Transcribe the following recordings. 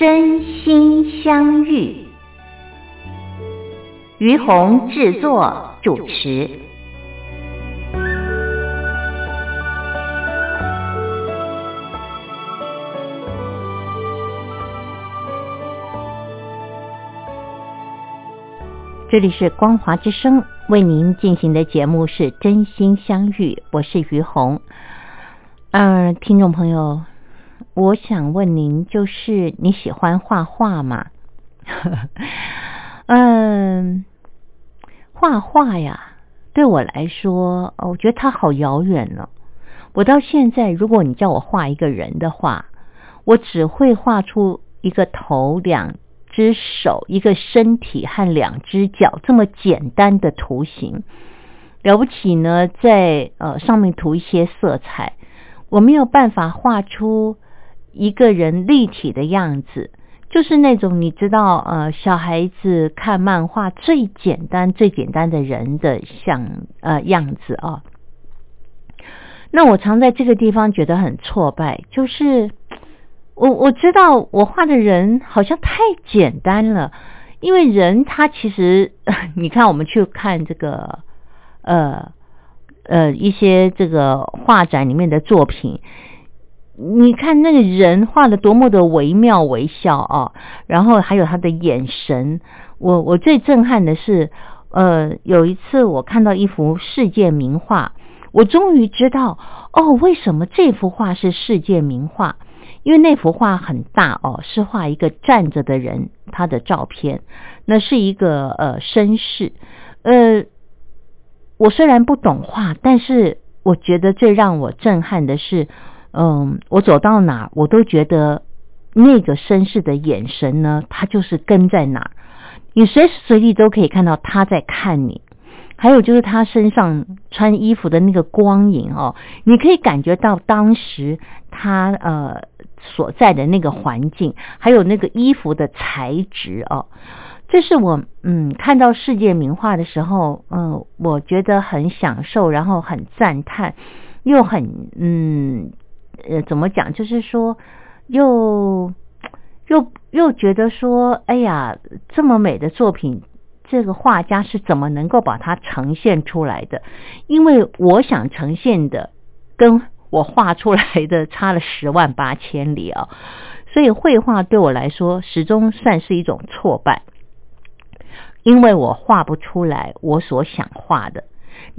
真心相遇，于红制作主持。这里是光华之声为您进行的节目是真心相遇，我是于红。嗯，听众朋友。我想问您，就是你喜欢画画吗？嗯，画画呀，对我来说，我觉得它好遥远呢。我到现在，如果你叫我画一个人的话，我只会画出一个头、两只手、一个身体和两只脚这么简单的图形。了不起呢，在呃上面涂一些色彩，我没有办法画出。一个人立体的样子，就是那种你知道，呃，小孩子看漫画最简单、最简单的人的像呃样子啊。那我常在这个地方觉得很挫败，就是我我知道我画的人好像太简单了，因为人他其实，你看我们去看这个呃呃一些这个画展里面的作品。你看那个人画的多么的惟妙惟肖啊！然后还有他的眼神，我我最震撼的是，呃，有一次我看到一幅世界名画，我终于知道哦，为什么这幅画是世界名画？因为那幅画很大哦，是画一个站着的人他的照片，那是一个呃绅士。呃，我虽然不懂画，但是我觉得最让我震撼的是。嗯，我走到哪，我都觉得那个绅士的眼神呢，他就是跟在哪，你随时随地都可以看到他在看你。还有就是他身上穿衣服的那个光影哦，你可以感觉到当时他呃所在的那个环境，还有那个衣服的材质哦。这是我嗯看到世界名画的时候，嗯，我觉得很享受，然后很赞叹，又很嗯。呃，怎么讲？就是说，又又又觉得说，哎呀，这么美的作品，这个画家是怎么能够把它呈现出来的？因为我想呈现的，跟我画出来的差了十万八千里啊！所以绘画对我来说，始终算是一种挫败，因为我画不出来我所想画的。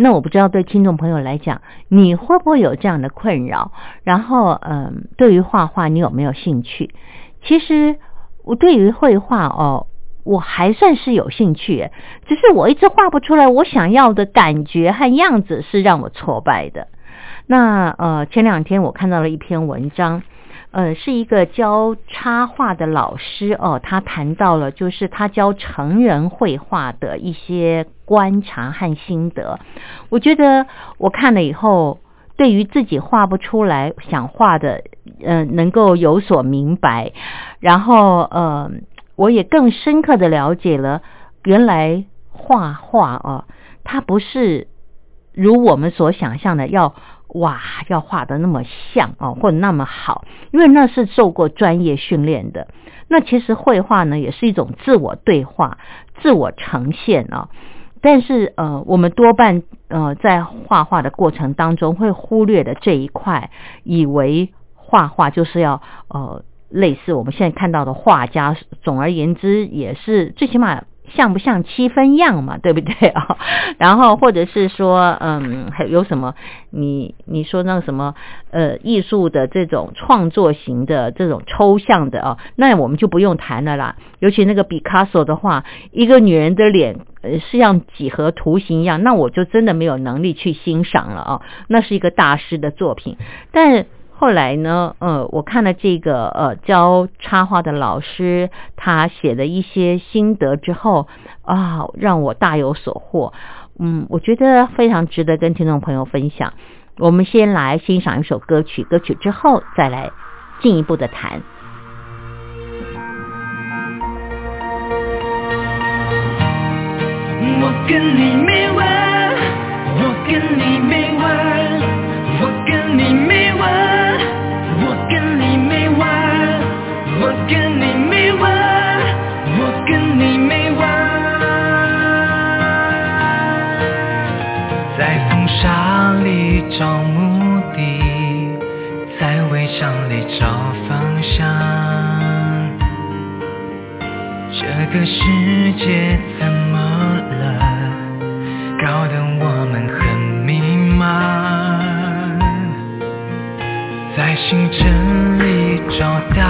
那我不知道对听众朋友来讲，你会不会有这样的困扰？然后，嗯，对于画画，你有没有兴趣？其实我对于绘画哦，我还算是有兴趣，只是我一直画不出来我想要的感觉和样子，是让我挫败的。那呃，前两天我看到了一篇文章。呃，是一个教插画的老师哦，他谈到了就是他教成人绘画的一些观察和心得。我觉得我看了以后，对于自己画不出来想画的，嗯，能够有所明白。然后，呃，我也更深刻的了解了，原来画画啊，它不是如我们所想象的要。哇，要画的那么像哦，或者那么好，因为那是受过专业训练的。那其实绘画呢，也是一种自我对话、自我呈现啊。但是呃，我们多半呃在画画的过程当中会忽略的这一块，以为画画就是要呃类似我们现在看到的画家。总而言之，也是最起码。像不像七分样嘛，对不对啊？然后或者是说，嗯，还有什么？你你说那个什么，呃，艺术的这种创作型的这种抽象的啊，那我们就不用谈了啦。尤其那个毕卡索的话，一个女人的脸呃是像几何图形一样，那我就真的没有能力去欣赏了啊。那是一个大师的作品，但后来呢，呃，我看了这个呃教插画的老师他写的一些心得之后啊，让我大有所获。嗯，我觉得非常值得跟听众朋友分享。我们先来欣赏一首歌曲，歌曲之后再来进一步的谈。我跟你没完，我跟你没完，我跟你找目的，在围墙里找方向。这个世界怎么了？搞得我们很迷茫。在星辰里找到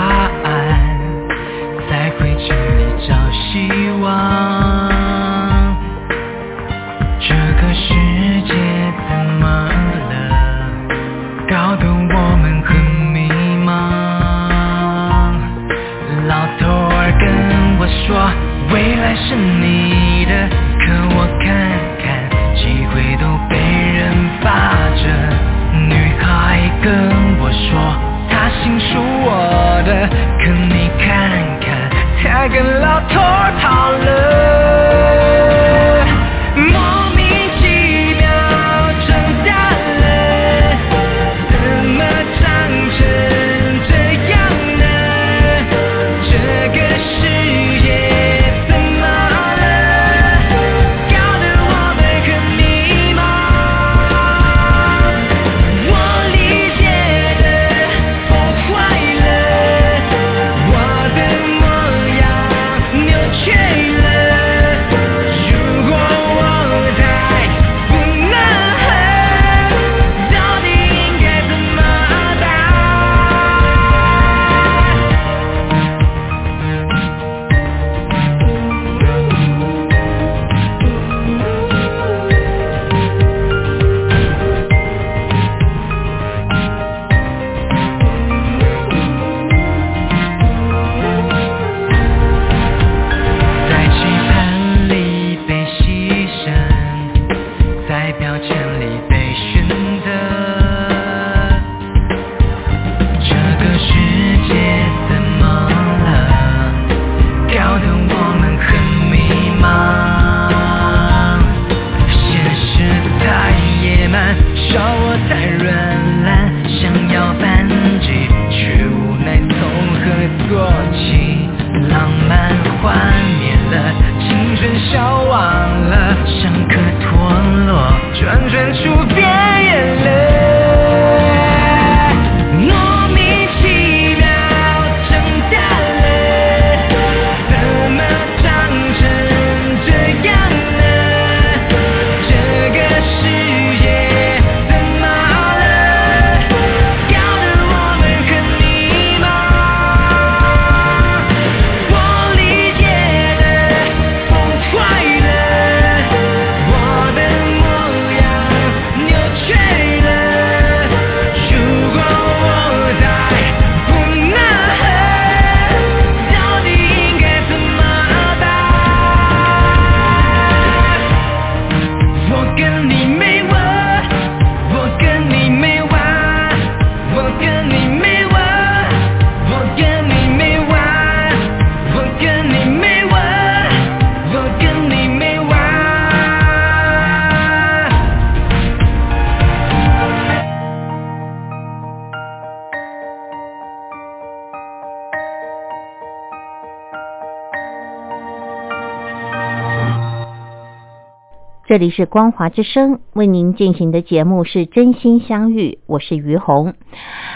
这里是光华之声为您进行的节目是真心相遇，我是于红。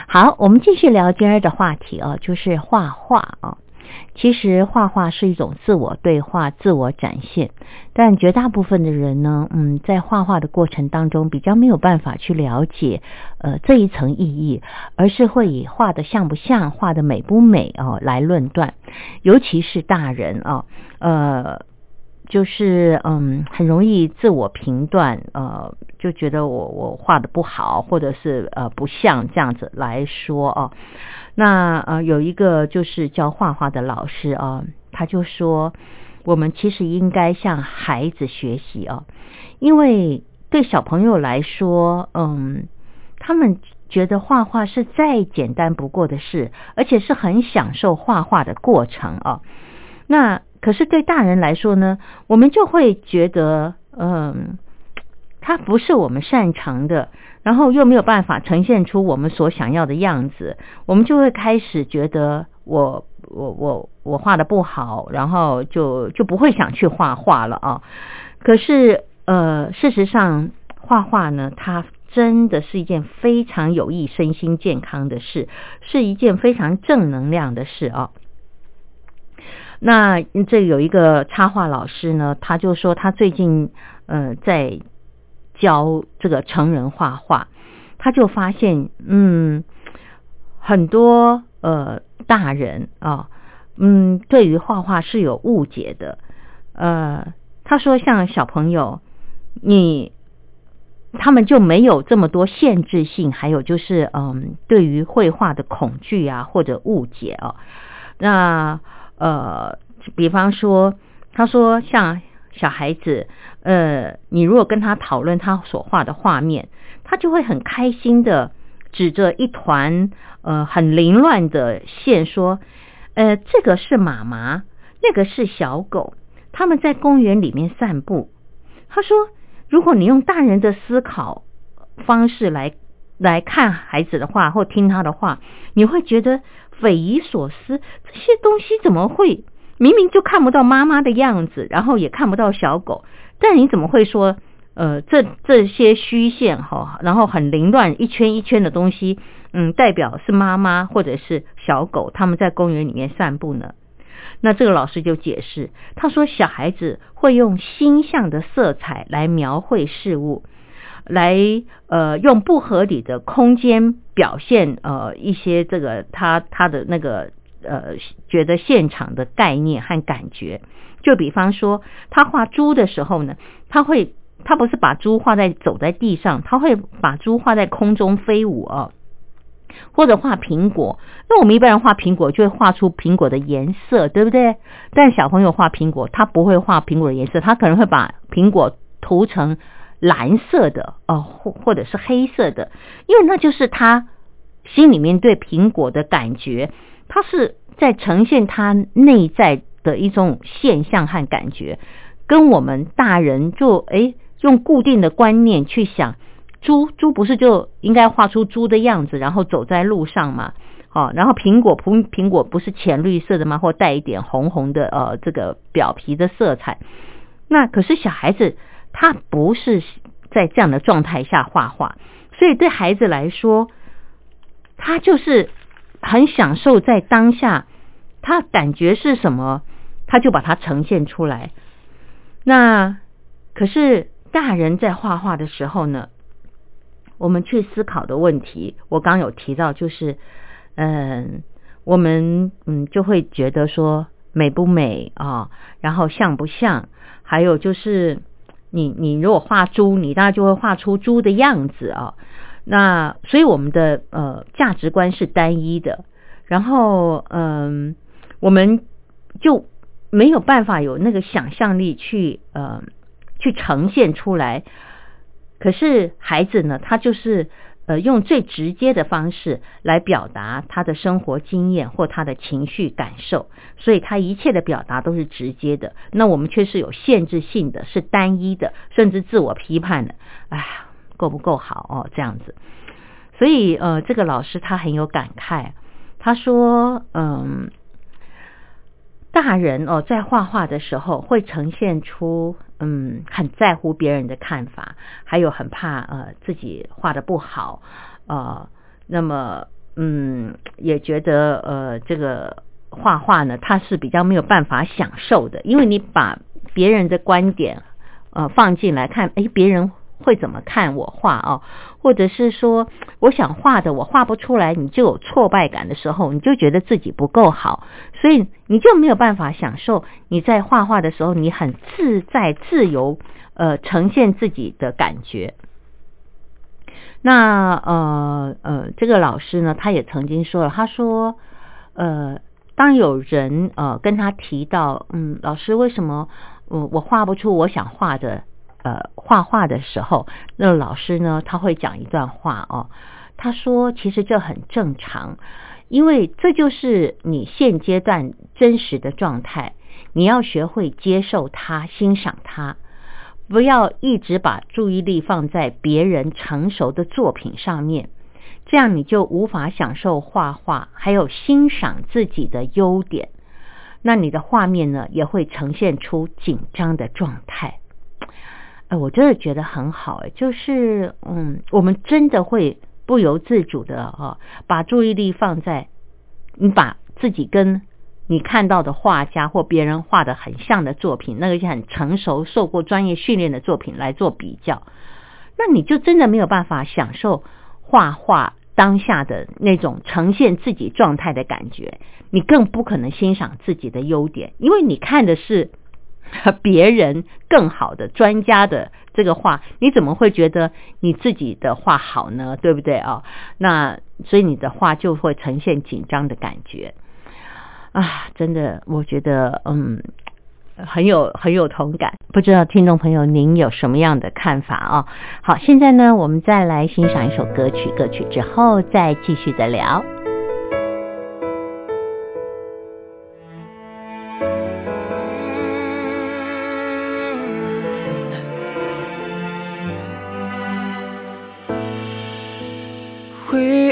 好，我们继续聊今儿的话题啊，就是画画啊。其实画画是一种自我对话、自我展现，但绝大部分的人呢，嗯，在画画的过程当中比较没有办法去了解呃这一层意义，而是会以画的像不像、画的美不美哦来论断，尤其是大人啊，呃。就是嗯，很容易自我评断，呃，就觉得我我画的不好，或者是呃不像这样子来说哦。那呃有一个就是教画画的老师啊，他就说，我们其实应该向孩子学习啊，因为对小朋友来说，嗯，他们觉得画画是再简单不过的事，而且是很享受画画的过程啊。那可是对大人来说呢，我们就会觉得，嗯，它不是我们擅长的，然后又没有办法呈现出我们所想要的样子，我们就会开始觉得我我我我画的不好，然后就就不会想去画画了啊。可是呃，事实上画画呢，它真的是一件非常有益身心健康的事，是一件非常正能量的事啊。那这有一个插画老师呢，他就说他最近呃在教这个成人画画，他就发现嗯很多呃大人啊嗯对于画画是有误解的呃他说像小朋友你他们就没有这么多限制性，还有就是嗯对于绘画的恐惧啊或者误解啊那。呃，比方说，他说像小孩子，呃，你如果跟他讨论他所画的画面，他就会很开心的指着一团呃很凌乱的线说，呃，这个是妈妈，那个是小狗，他们在公园里面散步。他说，如果你用大人的思考方式来来看孩子的话，或听他的话，你会觉得。匪夷所思，这些东西怎么会明明就看不到妈妈的样子，然后也看不到小狗，但你怎么会说，呃，这这些虚线哈，然后很凌乱一圈一圈的东西，嗯，代表是妈妈或者是小狗，他们在公园里面散步呢？那这个老师就解释，他说小孩子会用星象的色彩来描绘事物。来呃用不合理的空间表现呃一些这个他他的那个呃觉得现场的概念和感觉，就比方说他画猪的时候呢，他会他不是把猪画在走在地上，他会把猪画在空中飞舞啊，或者画苹果，那我们一般人画苹果就会画出苹果的颜色，对不对？但小朋友画苹果，他不会画苹果的颜色，他可能会把苹果涂成。蓝色的哦，或或者是黑色的，因为那就是他心里面对苹果的感觉，他是在呈现他内在的一种现象和感觉，跟我们大人就诶用固定的观念去想，猪猪不是就应该画出猪的样子，然后走在路上嘛，哦，然后苹果苹苹果不是浅绿色的吗？或带一点红红的呃这个表皮的色彩，那可是小孩子。他不是在这样的状态下画画，所以对孩子来说，他就是很享受在当下，他感觉是什么，他就把它呈现出来。那可是大人在画画的时候呢，我们去思考的问题，我刚有提到，就是嗯，我们嗯就会觉得说美不美啊，然后像不像，还有就是。你你如果画猪，你大概就会画出猪的样子啊。那所以我们的呃价值观是单一的，然后嗯，我们就没有办法有那个想象力去呃去呈现出来。可是孩子呢，他就是。呃，用最直接的方式来表达他的生活经验或他的情绪感受，所以他一切的表达都是直接的。那我们却是有限制性的，是单一的，甚至自我批判的。哎，够不够好哦？这样子，所以呃，这个老师他很有感慨，他说，嗯。大人哦，在画画的时候会呈现出嗯，很在乎别人的看法，还有很怕呃自己画的不好呃，那么嗯，也觉得呃这个画画呢，他是比较没有办法享受的，因为你把别人的观点呃放进来看，哎，别人会怎么看我画哦，或者是说我想画的我画不出来，你就有挫败感的时候，你就觉得自己不够好，所以你就没有办法享受你在画画的时候，你很自在自由，呃，呈现自己的感觉。那呃呃，这个老师呢，他也曾经说了，他说，呃，当有人呃跟他提到，嗯，老师为什么我我画不出我想画的呃画画的时候，那老师呢他会讲一段话哦，他说其实这很正常，因为这就是你现阶段真实的状态，你要学会接受它，欣赏它。不要一直把注意力放在别人成熟的作品上面，这样你就无法享受画画，还有欣赏自己的优点。那你的画面呢，也会呈现出紧张的状态。哎，我真的觉得很好，哎，就是嗯，我们真的会不由自主的啊，把注意力放在你把自己跟。你看到的画家或别人画的很像的作品，那个是很成熟、受过专业训练的作品来做比较，那你就真的没有办法享受画画当下的那种呈现自己状态的感觉，你更不可能欣赏自己的优点，因为你看的是别人更好的专家的这个画，你怎么会觉得你自己的画好呢？对不对啊？那所以你的话就会呈现紧张的感觉。啊，真的，我觉得嗯，很有很有同感。不知道听众朋友您有什么样的看法啊？好，现在呢，我们再来欣赏一首歌曲，歌曲之后再继续的聊。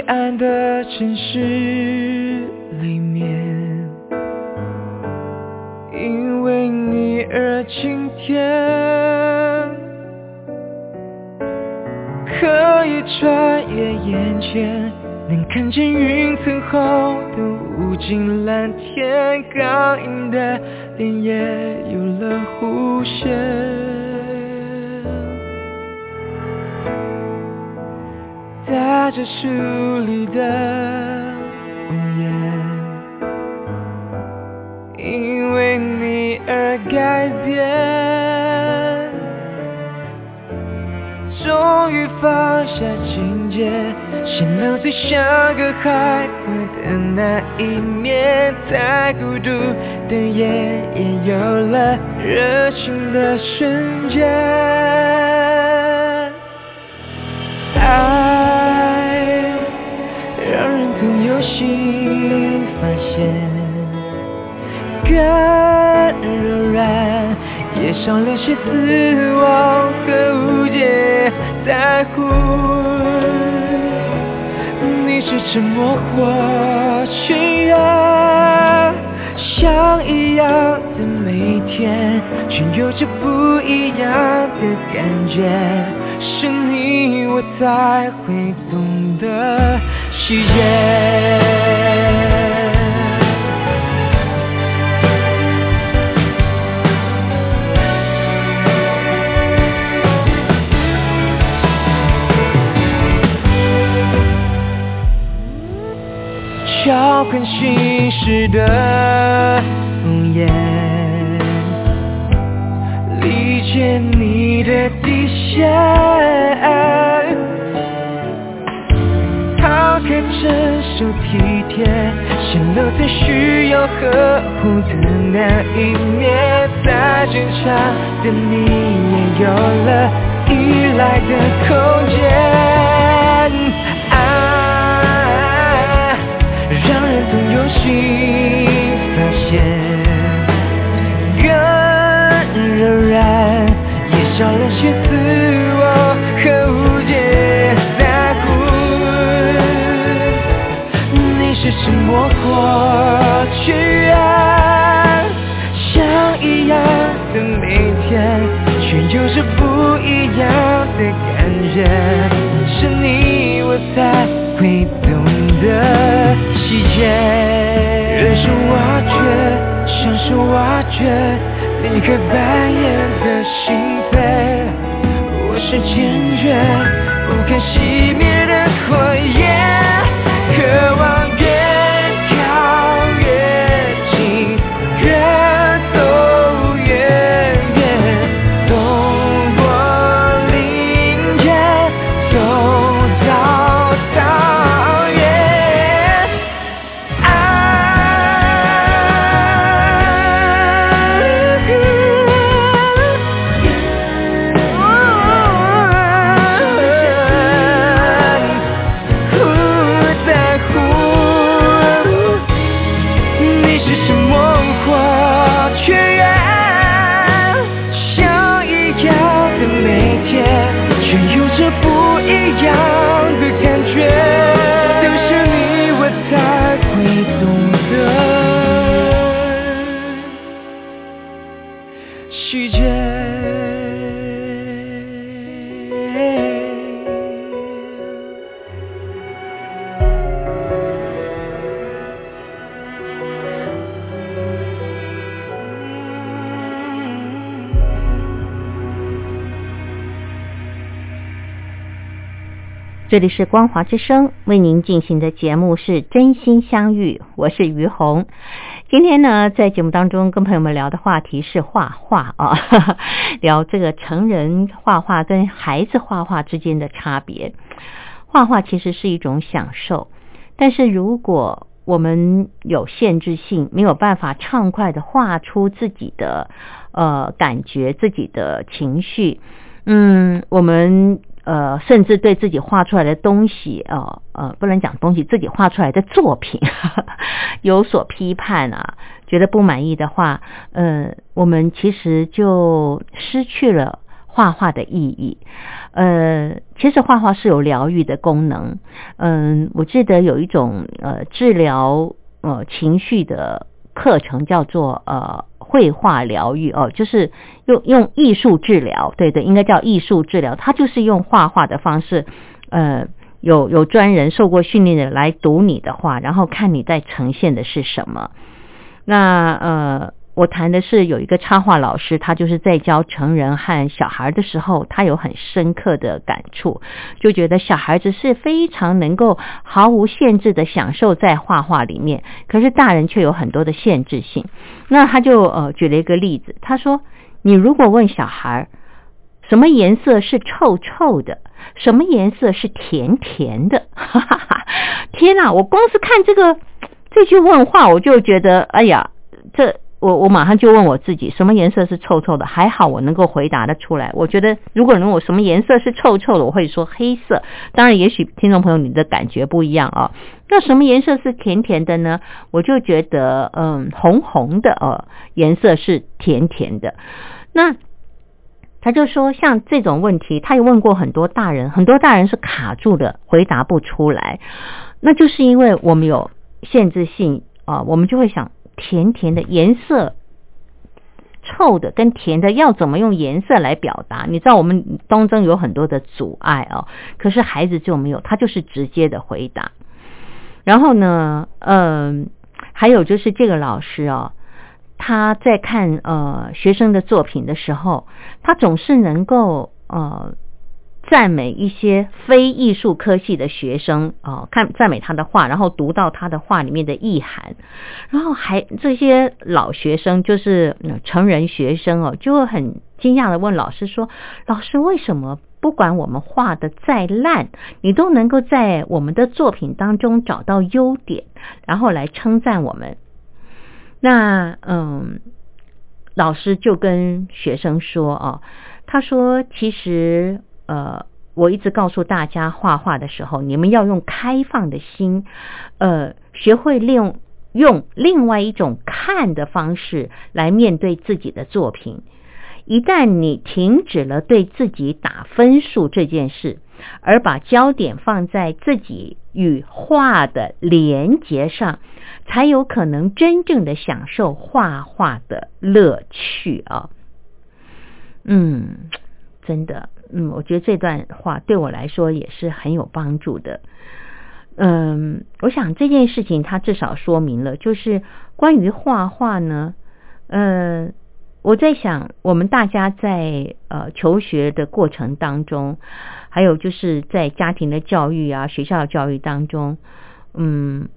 暗的城市里面。因为你而晴天，可以穿越眼前，能看见云层后的无尽蓝天，刚硬的脸也有了弧线，带着疏离的。故》因为你而改变，终于放下情节，显露最像个孩子的那一面，在孤独的夜也有了热情的瞬间。爱总有新发现。更柔软，也少了些死亡和误解。在乎你是沉默或信任，像一样的每天，却有着不一样的感觉。是你，我才会懂得细节。敲开心事的身手体贴，显露最需要呵护的那一面，再坚强的你也有了依赖的空间。爱让人总有心忍受挖掘，享受挖掘，你可扮演的心扉。我是坚决不甘心这里是光华之声为您进行的节目是真心相遇，我是于红。今天呢，在节目当中跟朋友们聊的话题是画画啊，聊这个成人画画跟孩子画画之间的差别。画画其实是一种享受，但是如果我们有限制性，没有办法畅快的画出自己的呃感觉、自己的情绪，嗯，我们呃甚至对自己画出来的东西，呃呃，不能讲东西，自己画出来的作品 有所批判啊，觉得不满意的话，呃，我们其实就失去了。画画的意义，呃，其实画画是有疗愈的功能。嗯，我记得有一种呃治疗呃情绪的课程叫做呃绘画疗愈哦，就是用用艺术治疗，对对，应该叫艺术治疗。它就是用画画的方式，呃，有有专人受过训练的来读你的画，然后看你在呈现的是什么。那呃。我谈的是有一个插画老师，他就是在教成人和小孩的时候，他有很深刻的感触，就觉得小孩子是非常能够毫无限制的享受在画画里面，可是大人却有很多的限制性。那他就呃举了一个例子，他说：“你如果问小孩什么颜色是臭臭的，什么颜色是甜甜的，哈哈哈！天哪！我光是看这个这句问话，我就觉得，哎呀，这。”我我马上就问我自己，什么颜色是臭臭的？还好我能够回答的出来。我觉得，如果问我什么颜色是臭臭的，我会说黑色。当然，也许听众朋友你的感觉不一样啊。那什么颜色是甜甜的呢？我就觉得，嗯，红红的哦，颜色是甜甜的。那他就说，像这种问题，他也问过很多大人，很多大人是卡住的，回答不出来。那就是因为我们有限制性啊，我们就会想。甜甜的颜色，臭的跟甜的要怎么用颜色来表达？你知道我们当中有很多的阻碍哦，可是孩子就没有，他就是直接的回答。然后呢，嗯，还有就是这个老师哦，他在看呃学生的作品的时候，他总是能够呃。赞美一些非艺术科系的学生哦，看赞美他的画，然后读到他的画里面的意涵，然后还这些老学生就是成人学生哦，就会很惊讶的问老师说：“老师，为什么不管我们画的再烂，你都能够在我们的作品当中找到优点，然后来称赞我们？”那嗯，老师就跟学生说哦，他说其实。呃，我一直告诉大家，画画的时候，你们要用开放的心，呃，学会利用用另外一种看的方式来面对自己的作品。一旦你停止了对自己打分数这件事，而把焦点放在自己与画的连接上，才有可能真正的享受画画的乐趣啊！嗯，真的。嗯，我觉得这段话对我来说也是很有帮助的。嗯，我想这件事情它至少说明了，就是关于画画呢，嗯，我在想，我们大家在呃求学的过程当中，还有就是在家庭的教育啊、学校的教育当中，嗯，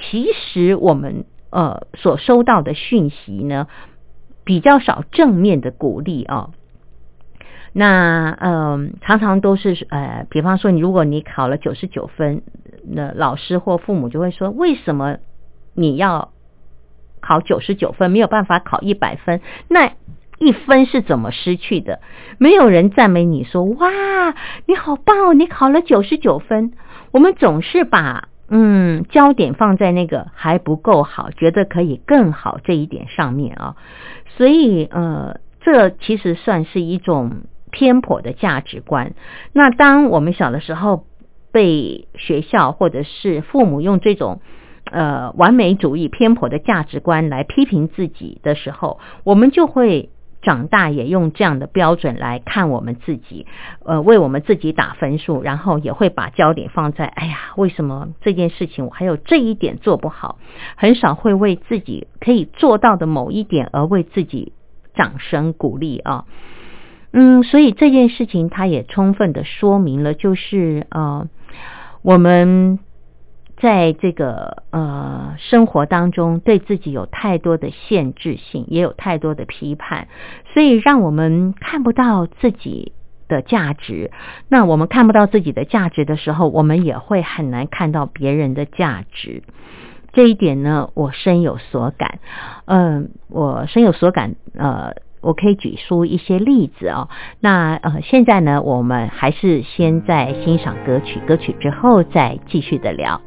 其实我们呃所收到的讯息呢，比较少正面的鼓励啊。那嗯，常常都是呃，比方说，你如果你考了九十九分，那老师或父母就会说，为什么你要考九十九分，没有办法考一百分？那一分是怎么失去的？没有人赞美你说，哇，你好棒哦，你考了九十九分。我们总是把嗯焦点放在那个还不够好，觉得可以更好这一点上面啊，所以呃，这其实算是一种。偏颇的价值观。那当我们小的时候被学校或者是父母用这种呃完美主义偏颇的价值观来批评自己的时候，我们就会长大也用这样的标准来看我们自己，呃，为我们自己打分数，然后也会把焦点放在哎呀，为什么这件事情我还有这一点做不好？很少会为自己可以做到的某一点而为自己掌声鼓励啊。嗯，所以这件事情它也充分的说明了，就是呃，我们在这个呃生活当中对自己有太多的限制性，也有太多的批判，所以让我们看不到自己的价值。那我们看不到自己的价值的时候，我们也会很难看到别人的价值。这一点呢，我深有所感。嗯，我深有所感。呃。我可以举出一些例子哦。那呃，现在呢，我们还是先在欣赏歌曲，歌曲之后再继续的聊。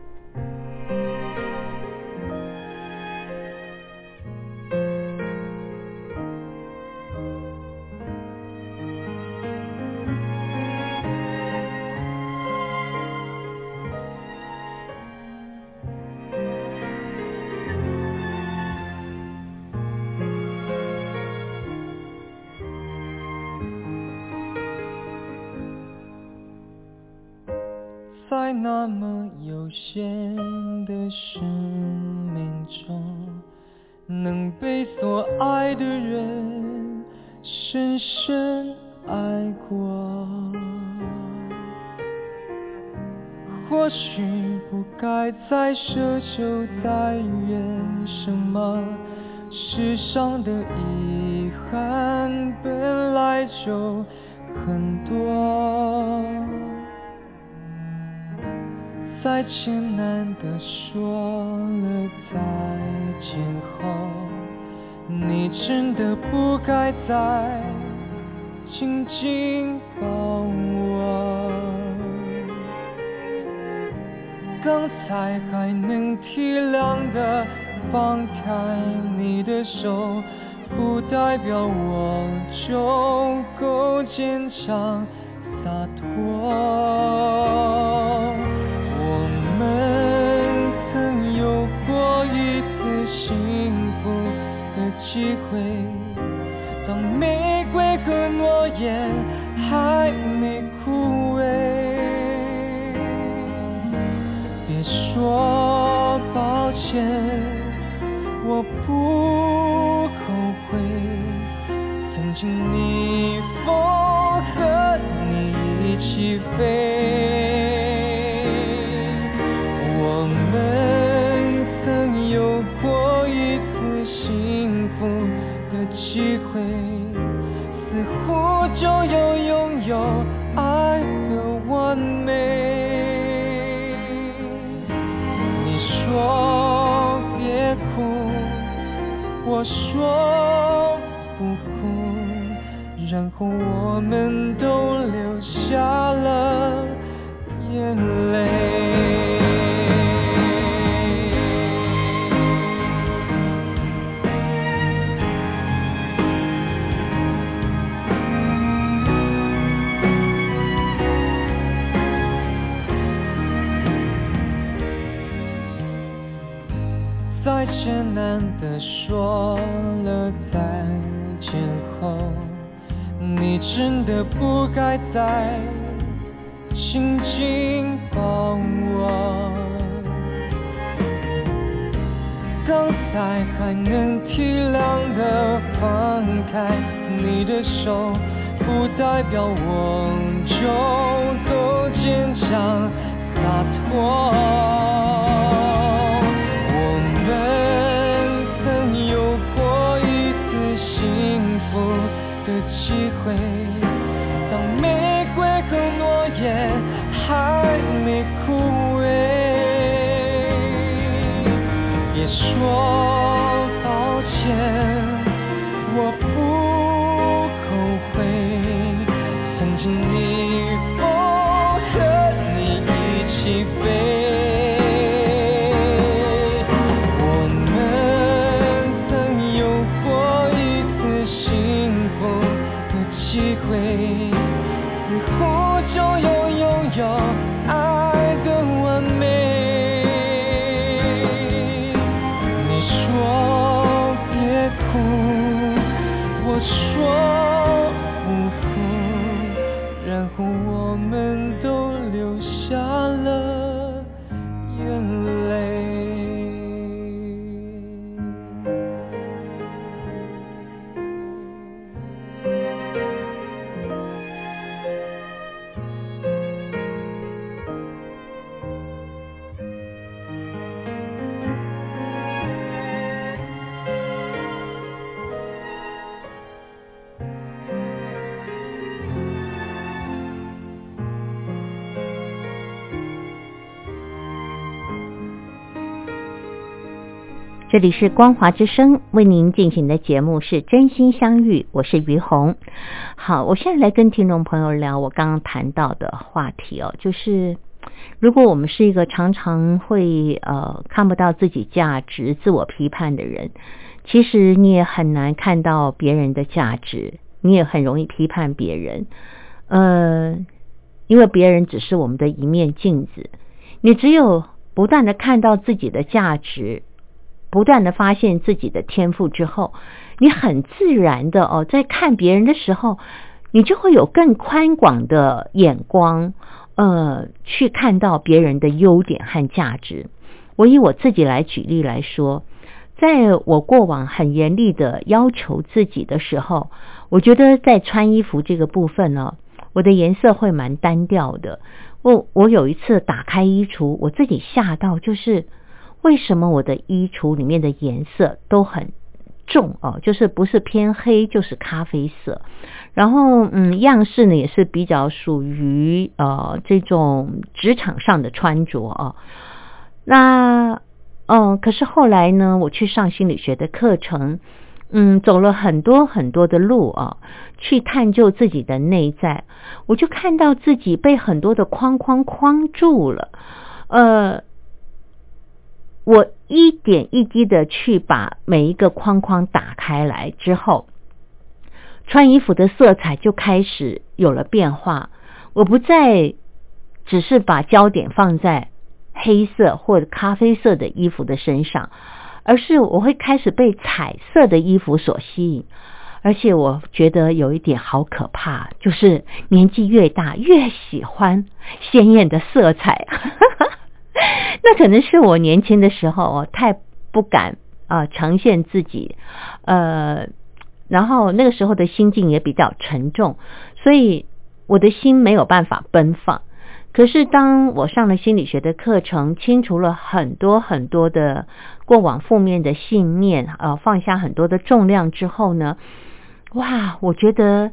在那么有限的生命中，能被所爱的人深深爱过。或许不该再奢求再怨什么，世上的放开你的手，不代表我就够坚强。玫瑰和诺言还没枯这里是光华之声为您进行的节目是真心相遇，我是于红。好，我现在来跟听众朋友聊我刚刚谈到的话题哦，就是如果我们是一个常常会呃看不到自己价值、自我批判的人，其实你也很难看到别人的价值，你也很容易批判别人。呃，因为别人只是我们的一面镜子，你只有不断的看到自己的价值。不断的发现自己的天赋之后，你很自然的哦，在看别人的时候，你就会有更宽广的眼光，呃，去看到别人的优点和价值。我以我自己来举例来说，在我过往很严厉的要求自己的时候，我觉得在穿衣服这个部分呢，我的颜色会蛮单调的。我我有一次打开衣橱，我自己吓到，就是。为什么我的衣橱里面的颜色都很重哦？就是不是偏黑就是咖啡色，然后嗯，样式呢也是比较属于呃这种职场上的穿着哦。那嗯，可是后来呢，我去上心理学的课程，嗯，走了很多很多的路啊，去探究自己的内在，我就看到自己被很多的框框框住了，呃。我一点一滴的去把每一个框框打开来之后，穿衣服的色彩就开始有了变化。我不再只是把焦点放在黑色或者咖啡色的衣服的身上，而是我会开始被彩色的衣服所吸引。而且我觉得有一点好可怕，就是年纪越大越喜欢鲜艳的色彩。那可能是我年轻的时候哦，太不敢啊呈现自己，呃，然后那个时候的心境也比较沉重，所以我的心没有办法奔放。可是当我上了心理学的课程，清除了很多很多的过往负面的信念，呃，放下很多的重量之后呢，哇，我觉得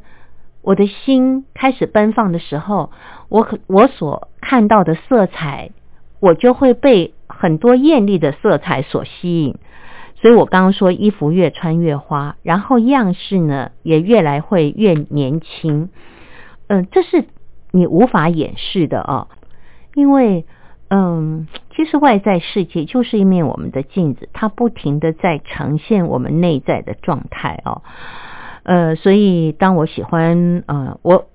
我的心开始奔放的时候，我可我所看到的色彩。我就会被很多艳丽的色彩所吸引，所以我刚刚说衣服越穿越花，然后样式呢也越来会越年轻，嗯，这是你无法掩饰的哦，因为嗯，其实外在世界就是一面我们的镜子，它不停的在呈现我们内在的状态哦，呃，所以当我喜欢呃我。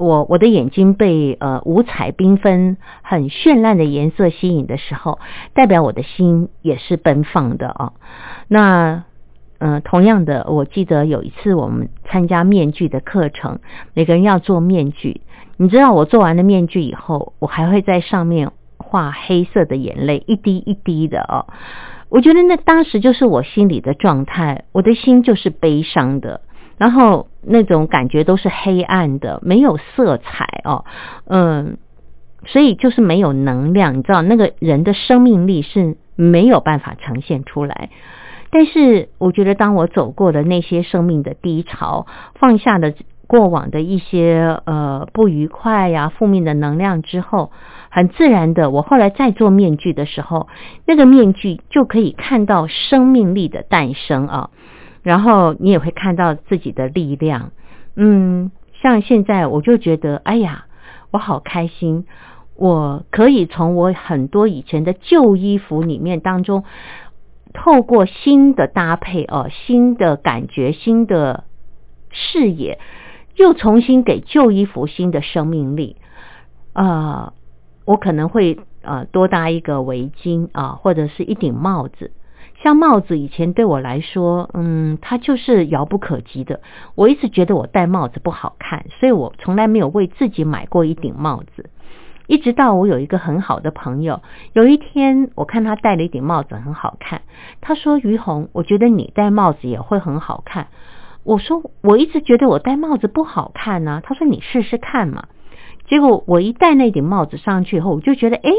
我我的眼睛被呃五彩缤纷、很绚烂的颜色吸引的时候，代表我的心也是奔放的哦。那嗯，同样的，我记得有一次我们参加面具的课程，每个人要做面具。你知道我做完了面具以后，我还会在上面画黑色的眼泪，一滴一滴的哦。我觉得那当时就是我心里的状态，我的心就是悲伤的，然后那种感觉都是黑暗的，没有色彩哦，嗯，所以就是没有能量，你知道，那个人的生命力是没有办法呈现出来。但是我觉得，当我走过了那些生命的低潮，放下了过往的一些呃不愉快呀、负面的能量之后，很自然的，我后来再做面具的时候，那个面具就可以看到生命力的诞生啊，然后你也会看到自己的力量。嗯，像现在我就觉得，哎呀，我好开心，我可以从我很多以前的旧衣服里面当中。透过新的搭配哦，新的感觉，新的视野，又重新给旧衣服新的生命力。呃，我可能会呃多搭一个围巾啊，或者是一顶帽子。像帽子以前对我来说，嗯，它就是遥不可及的。我一直觉得我戴帽子不好看，所以我从来没有为自己买过一顶帽子。一直到我有一个很好的朋友，有一天我看他戴了一顶帽子很好看，他说：“于红，我觉得你戴帽子也会很好看。”我说：“我一直觉得我戴帽子不好看呢。”他说：“你试试看嘛。”结果我一戴那顶帽子上去以后，我就觉得，哎，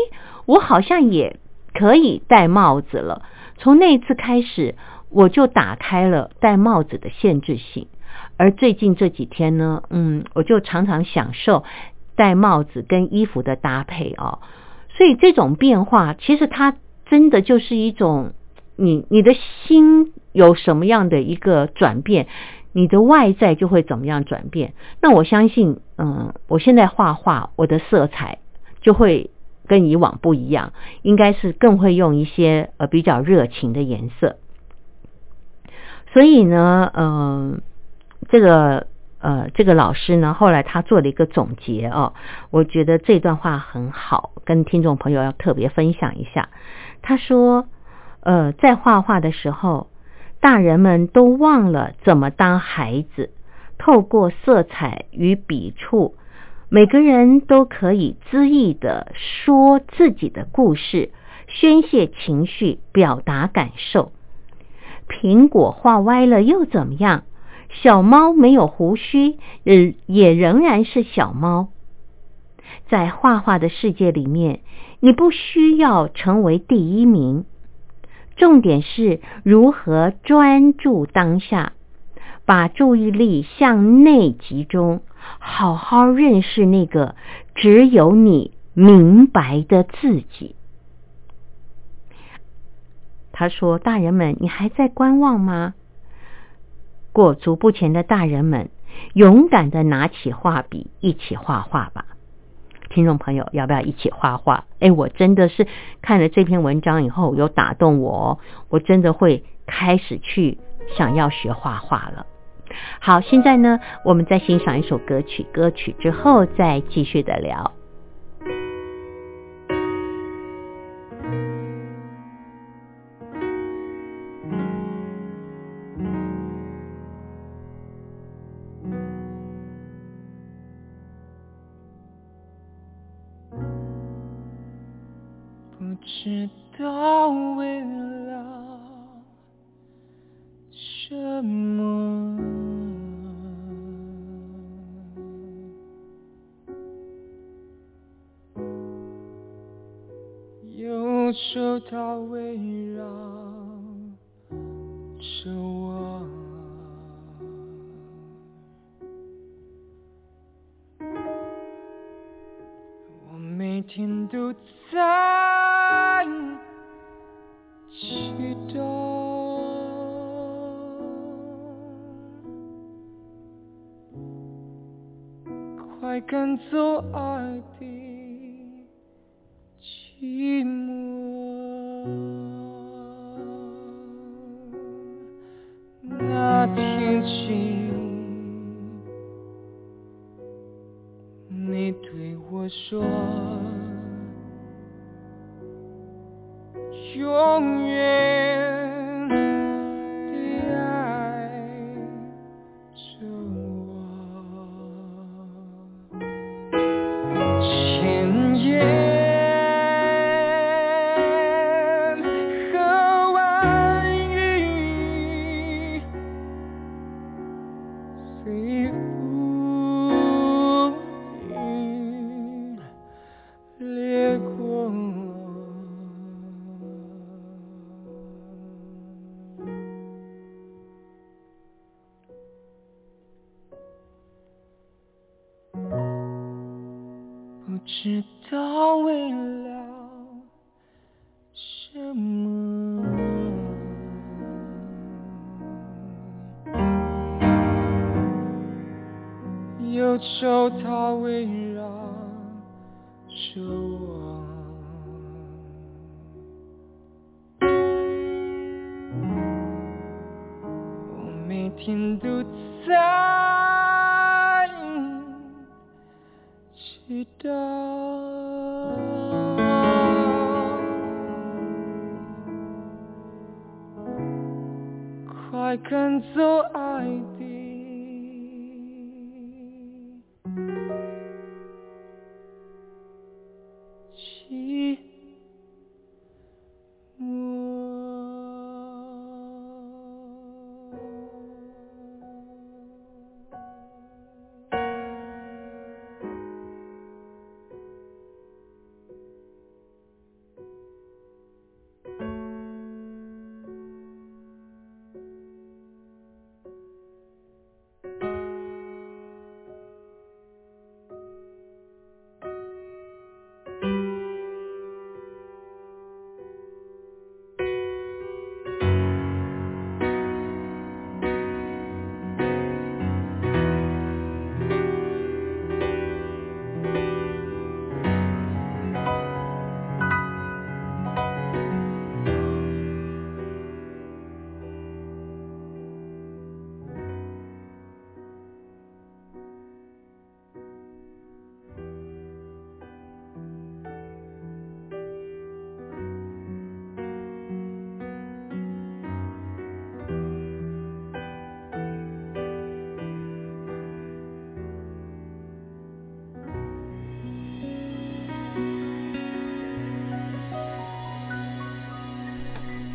我好像也可以戴帽子了。从那一次开始，我就打开了戴帽子的限制性。而最近这几天呢，嗯，我就常常享受。戴帽子跟衣服的搭配哦，所以这种变化其实它真的就是一种你你的心有什么样的一个转变，你的外在就会怎么样转变。那我相信，嗯，我现在画画，我的色彩就会跟以往不一样，应该是更会用一些呃比较热情的颜色。所以呢，嗯，这个。呃，这个老师呢，后来他做了一个总结哦，我觉得这段话很好，跟听众朋友要特别分享一下。他说，呃，在画画的时候，大人们都忘了怎么当孩子，透过色彩与笔触，每个人都可以恣意的说自己的故事，宣泄情绪，表达感受。苹果画歪了又怎么样？小猫没有胡须，也也仍然是小猫。在画画的世界里面，你不需要成为第一名，重点是如何专注当下，把注意力向内集中，好好认识那个只有你明白的自己。他说：“大人们，你还在观望吗？”过足不前的大人们，勇敢的拿起画笔，一起画画吧！听众朋友，要不要一起画画？哎，我真的是看了这篇文章以后，有打动我，我真的会开始去想要学画画了。好，现在呢，我们再欣赏一首歌曲，歌曲之后再继续的聊。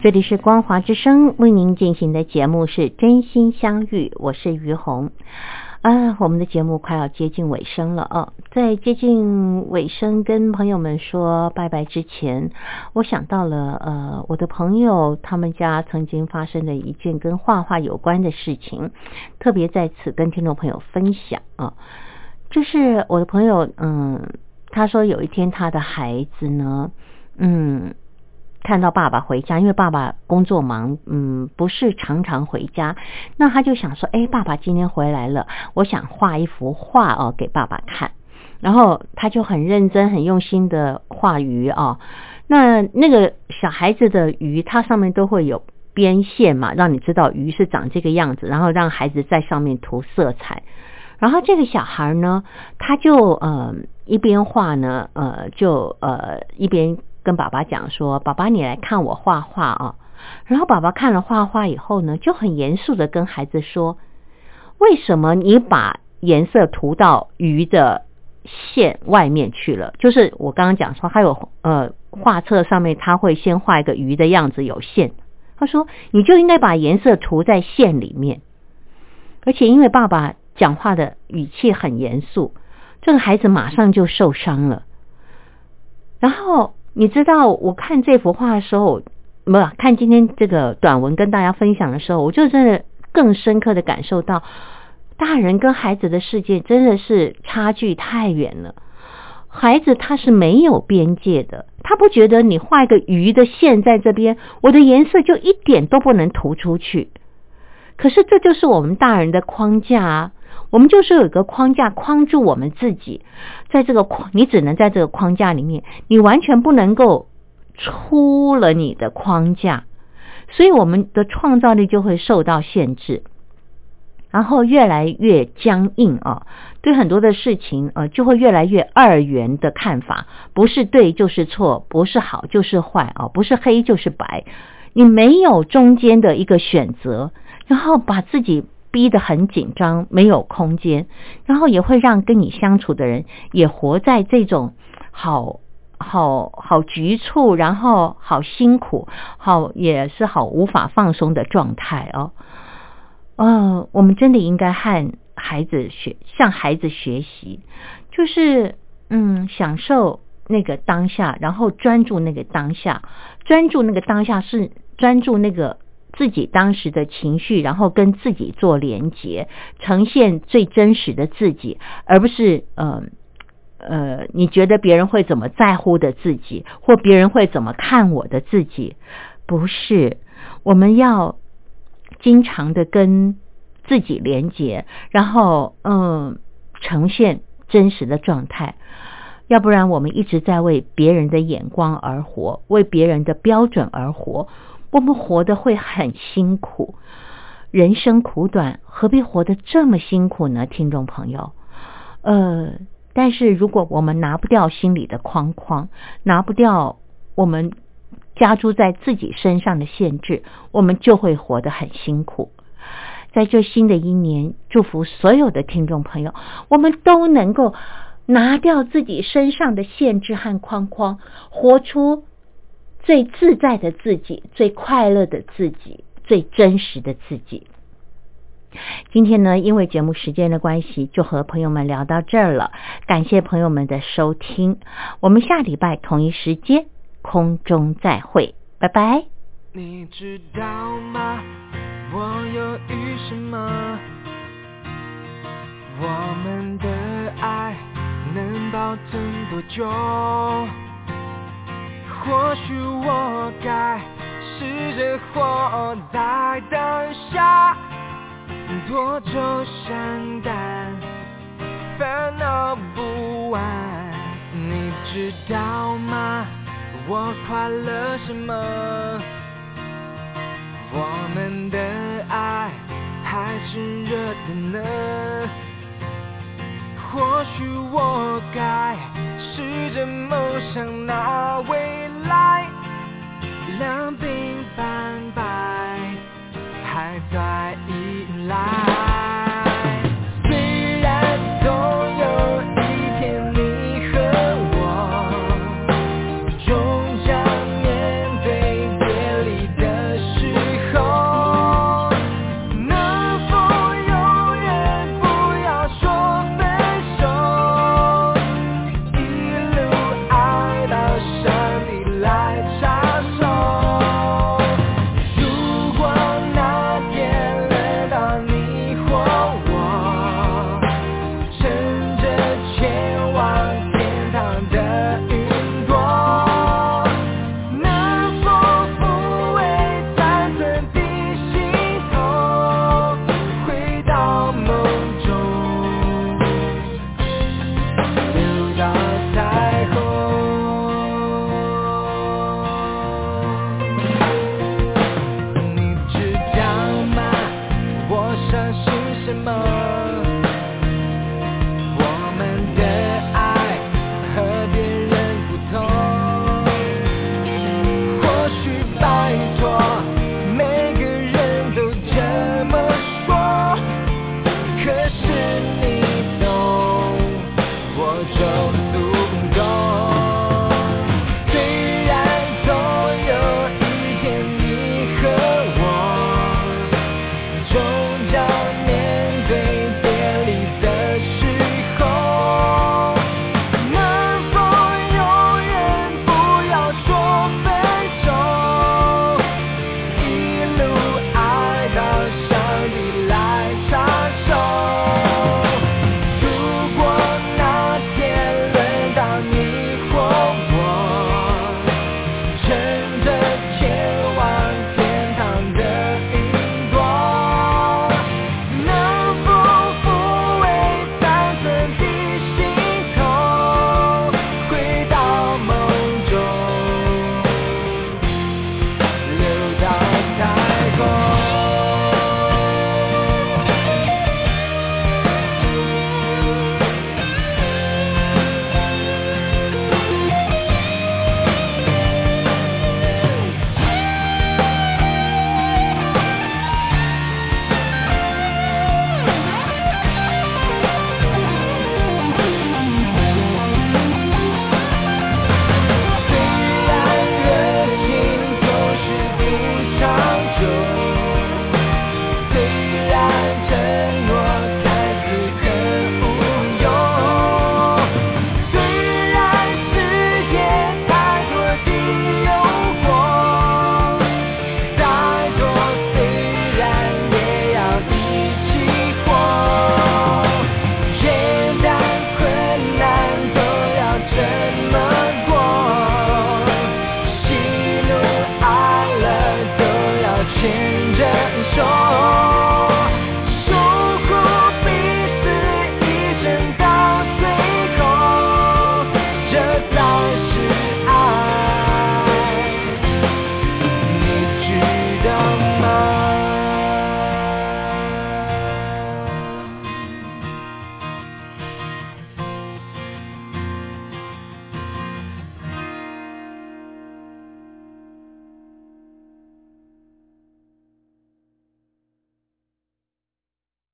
这里是光华之声为您进行的节目是真心相遇，我是于红。啊，我们的节目快要接近尾声了哦，在接近尾声跟朋友们说拜拜之前，我想到了呃我的朋友他们家曾经发生的一件跟画画有关的事情，特别在此跟听众朋友分享啊，就是我的朋友嗯，他说有一天他的孩子呢，嗯。看到爸爸回家，因为爸爸工作忙，嗯，不是常常回家。那他就想说，哎，爸爸今天回来了，我想画一幅画哦给爸爸看。然后他就很认真、很用心的画鱼哦。那那个小孩子的鱼，它上面都会有边线嘛，让你知道鱼是长这个样子，然后让孩子在上面涂色彩。然后这个小孩呢，他就呃一边画呢，呃就呃一边。跟爸爸讲说：“爸爸，你来看我画画啊！”然后爸爸看了画画以后呢，就很严肃的跟孩子说：“为什么你把颜色涂到鱼的线外面去了？就是我刚刚讲说，还有呃画册上面他会先画一个鱼的样子有线。他说你就应该把颜色涂在线里面。而且因为爸爸讲话的语气很严肃，这个孩子马上就受伤了。然后。你知道我看这幅画的时候，不看今天这个短文跟大家分享的时候，我就真的更深刻的感受到，大人跟孩子的世界真的是差距太远了。孩子他是没有边界的，他不觉得你画一个鱼的线在这边，我的颜色就一点都不能涂出去。可是这就是我们大人的框架啊。我们就是有一个框架框住我们自己，在这个框，你只能在这个框架里面，你完全不能够出了你的框架，所以我们的创造力就会受到限制，然后越来越僵硬啊，对很多的事情呃就会越来越二元的看法，不是对就是错，不是好就是坏啊，不是黑就是白，你没有中间的一个选择，然后把自己。逼得很紧张，没有空间，然后也会让跟你相处的人也活在这种好好好局促，然后好辛苦，好也是好无法放松的状态哦。呃，我们真的应该和孩子学，向孩子学习，就是嗯，享受那个当下，然后专注那个当下，专注那个当下是专注那个自己当时的情绪，然后跟自己做连接，呈现最真实的自己，而不是呃呃，你觉得别人会怎么在乎的自己，或别人会怎么看我的自己，不是，我们要经常的跟自己连接，然后嗯，呈现真实的状态。要不然，我们一直在为别人的眼光而活，为别人的标准而活，我们活得会很辛苦。人生苦短，何必活得这么辛苦呢？听众朋友，呃，但是如果我们拿不掉心里的框框，拿不掉我们加诸在自己身上的限制，我们就会活得很辛苦。在这新的一年，祝福所有的听众朋友，我们都能够。拿掉自己身上的限制和框框，活出最自在的自己、最快乐的自己、最真实的自己。今天呢，因为节目时间的关系，就和朋友们聊到这儿了。感谢朋友们的收听，我们下礼拜同一时间空中再会，拜拜。你知道吗？我犹豫什么？我们的爱。能保存多久？或许我该试着活在当下，多愁善感，烦恼不完。你知道吗？我快乐什么？我们的爱还是热的呢。或许我该试着梦想那未。来两鬓斑白还在依赖。